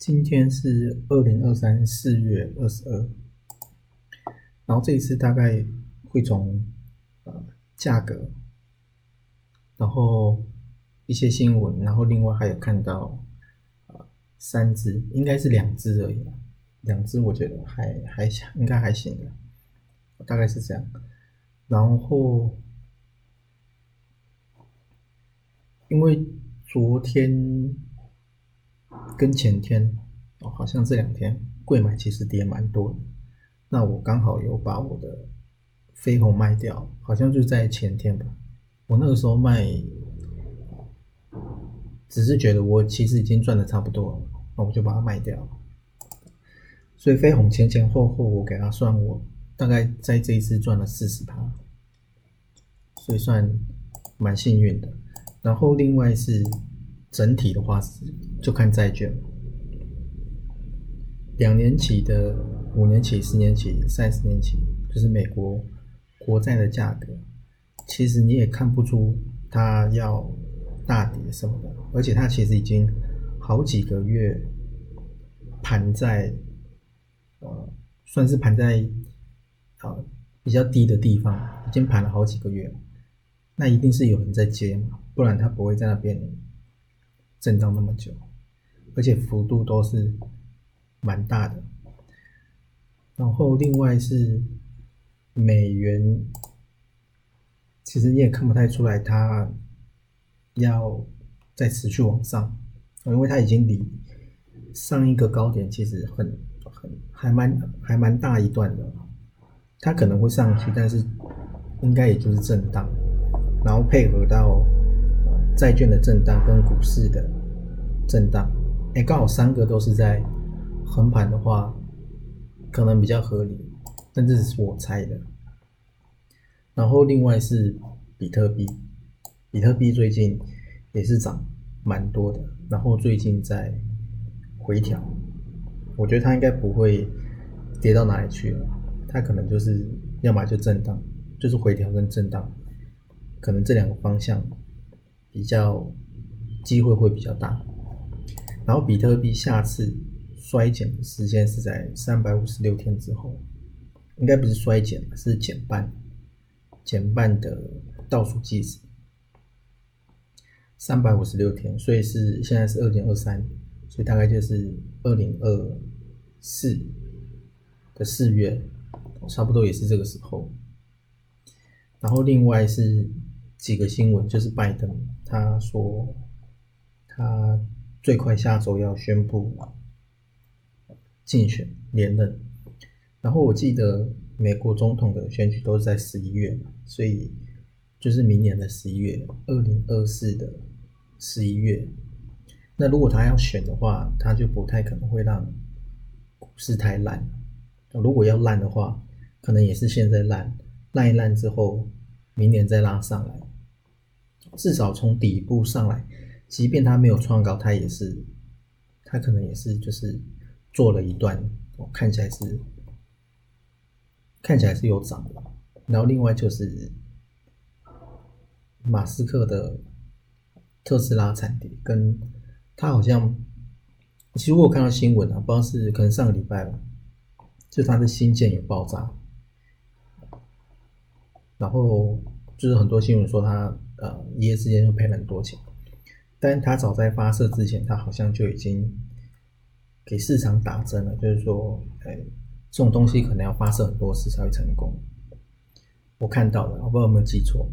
今天是二零二三四月二十二，然后这一次大概会从呃价格，然后一些新闻，然后另外还有看到呃三只，应该是两只而已，两只我觉得还还行应该还行，大概是这样。然后因为昨天。跟前天哦，好像这两天贵买其实跌蛮多的。那我刚好有把我的飞鸿卖掉，好像就在前天吧。我那个时候卖，只是觉得我其实已经赚的差不多了，那我就把它卖掉。所以飞鸿前前后后我给他算，我大概在这一次赚了四十趴，所以算蛮幸运的。然后另外是。整体的话是就看债券，两年期的、五年期、十年期、三十年期，就是美国国债的价格，其实你也看不出它要大跌什么的，而且它其实已经好几个月盘在呃，算是盘在呃比较低的地方，已经盘了好几个月，那一定是有人在接嘛，不然它不会在那边。震荡那么久，而且幅度都是蛮大的。然后另外是美元，其实你也看不太出来它要再持续往上，因为它已经离上一个高点其实很很还蛮还蛮大一段的。它可能会上去，但是应该也就是震荡，然后配合到。债券的震荡跟股市的震荡，哎，刚好三个都是在横盘的话，可能比较合理，但这只是我猜的。然后另外是比特币，比特币最近也是涨蛮多的，然后最近在回调，我觉得它应该不会跌到哪里去了，它可能就是要么就震荡，就是回调跟震荡，可能这两个方向。比较机会会比较大，然后比特币下次衰减的时间是在三百五十六天之后，应该不是衰减，是减半，减半的倒数计时，三百五十六天，所以是现在是二零二三，所以大概就是二零二四的四月，差不多也是这个时候，然后另外是。几个新闻就是拜登，他说他最快下周要宣布竞选连任，然后我记得美国总统的选举都是在十一月嘛，所以就是明年的十一月，二零二四的十一月。那如果他要选的话，他就不太可能会让股市太烂。如果要烂的话，可能也是现在烂，烂一烂之后，明年再拉上来。至少从底部上来，即便它没有创高，它也是，它可能也是就是做了一段，看起来是看起来是有涨的。然后另外就是马斯克的特斯拉产跌，跟他好像，其实我有看到新闻啊，不知道是可能上个礼拜吧，就他的新建有爆炸，然后就是很多新闻说他。呃，一夜之间就赔了很多钱，但他早在发射之前，他好像就已经给市场打针了，就是说，哎，这种东西可能要发射很多次才会成功。我看到了，我不知道有没有记错。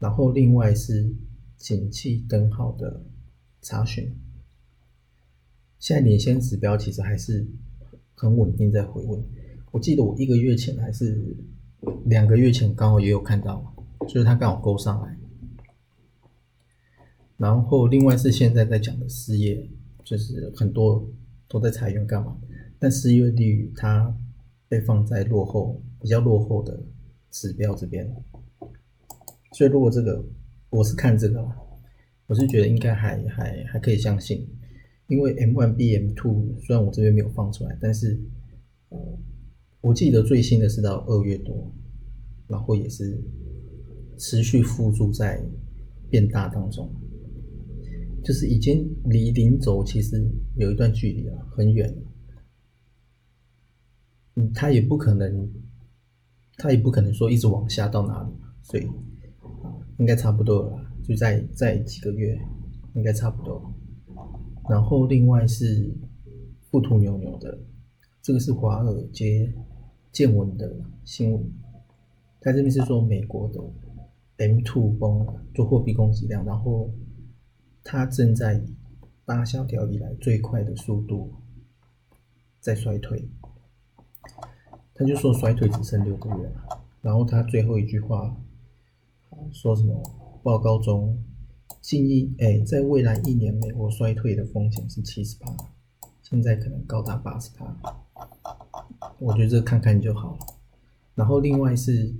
然后另外是景气灯号的查询，现在领先指标其实还是很稳定在回稳。我记得我一个月前还是两个月前刚好也有看到，就是它刚好勾上来。然后，另外是现在在讲的失业，就是很多都在裁员干嘛？但失业率它被放在落后比较落后的指标这边，所以如果这个我是看这个，我是觉得应该还还还可以相信，因为 M one B M two 虽然我这边没有放出来，但是我记得最新的是到二月多，然后也是持续附注在变大当中。就是已经离零轴其实有一段距离了，很远。嗯，他也不可能，他也不可能说一直往下到哪里，所以，应该差不多了，就在在几个月，应该差不多。然后另外是富途牛牛的，这个是华尔街见闻的新闻，他这边是说美国的 M two 崩做货币供给量，然后。它正在以大萧条以来最快的速度在衰退，他就说衰退只剩六个月了。然后他最后一句话说什么？报告中，近一哎，在未来一年美国衰退的风险是七十八，现在可能高达八十八。我觉得这看看就好了。然后另外是，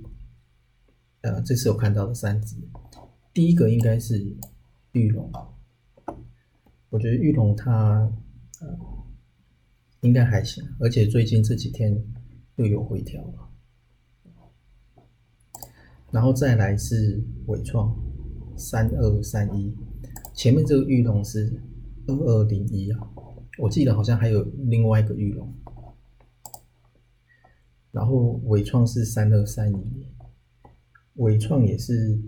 呃，这次我看到的三只，第一个应该是玉龙。我觉得玉龙它呃应该还行，而且最近这几天又有回调了。然后再来是伟创三二三一，前面这个玉龙是二二零一啊，我记得好像还有另外一个玉龙。然后伟创是三二三一，伟创也是，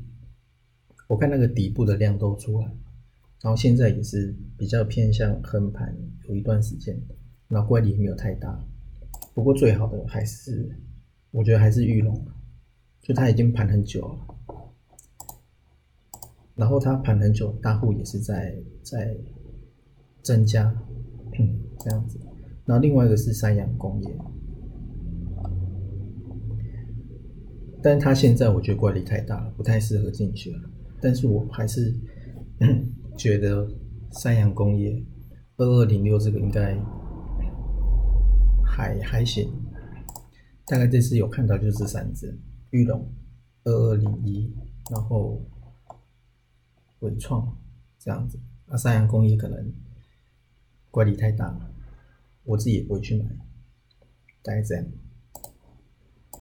我看那个底部的量都出来。然后现在也是比较偏向横盘，有一段时间，那乖离没有太大。不过最好的还是，我觉得还是玉龙，就它已经盘很久了。然后它盘很久，大户也是在在增加，嗯这样子。然后另外一个是三洋工业，但它现在我觉得怪力太大了，不太适合进去了。但是我还是。觉得三洋工业二二零六这个应该还还行，大概这次有看到就是这三只，玉龙二二零一，然后伟创这样子，啊三洋工业可能怪力太大了，我自己也不会去买，大概这样。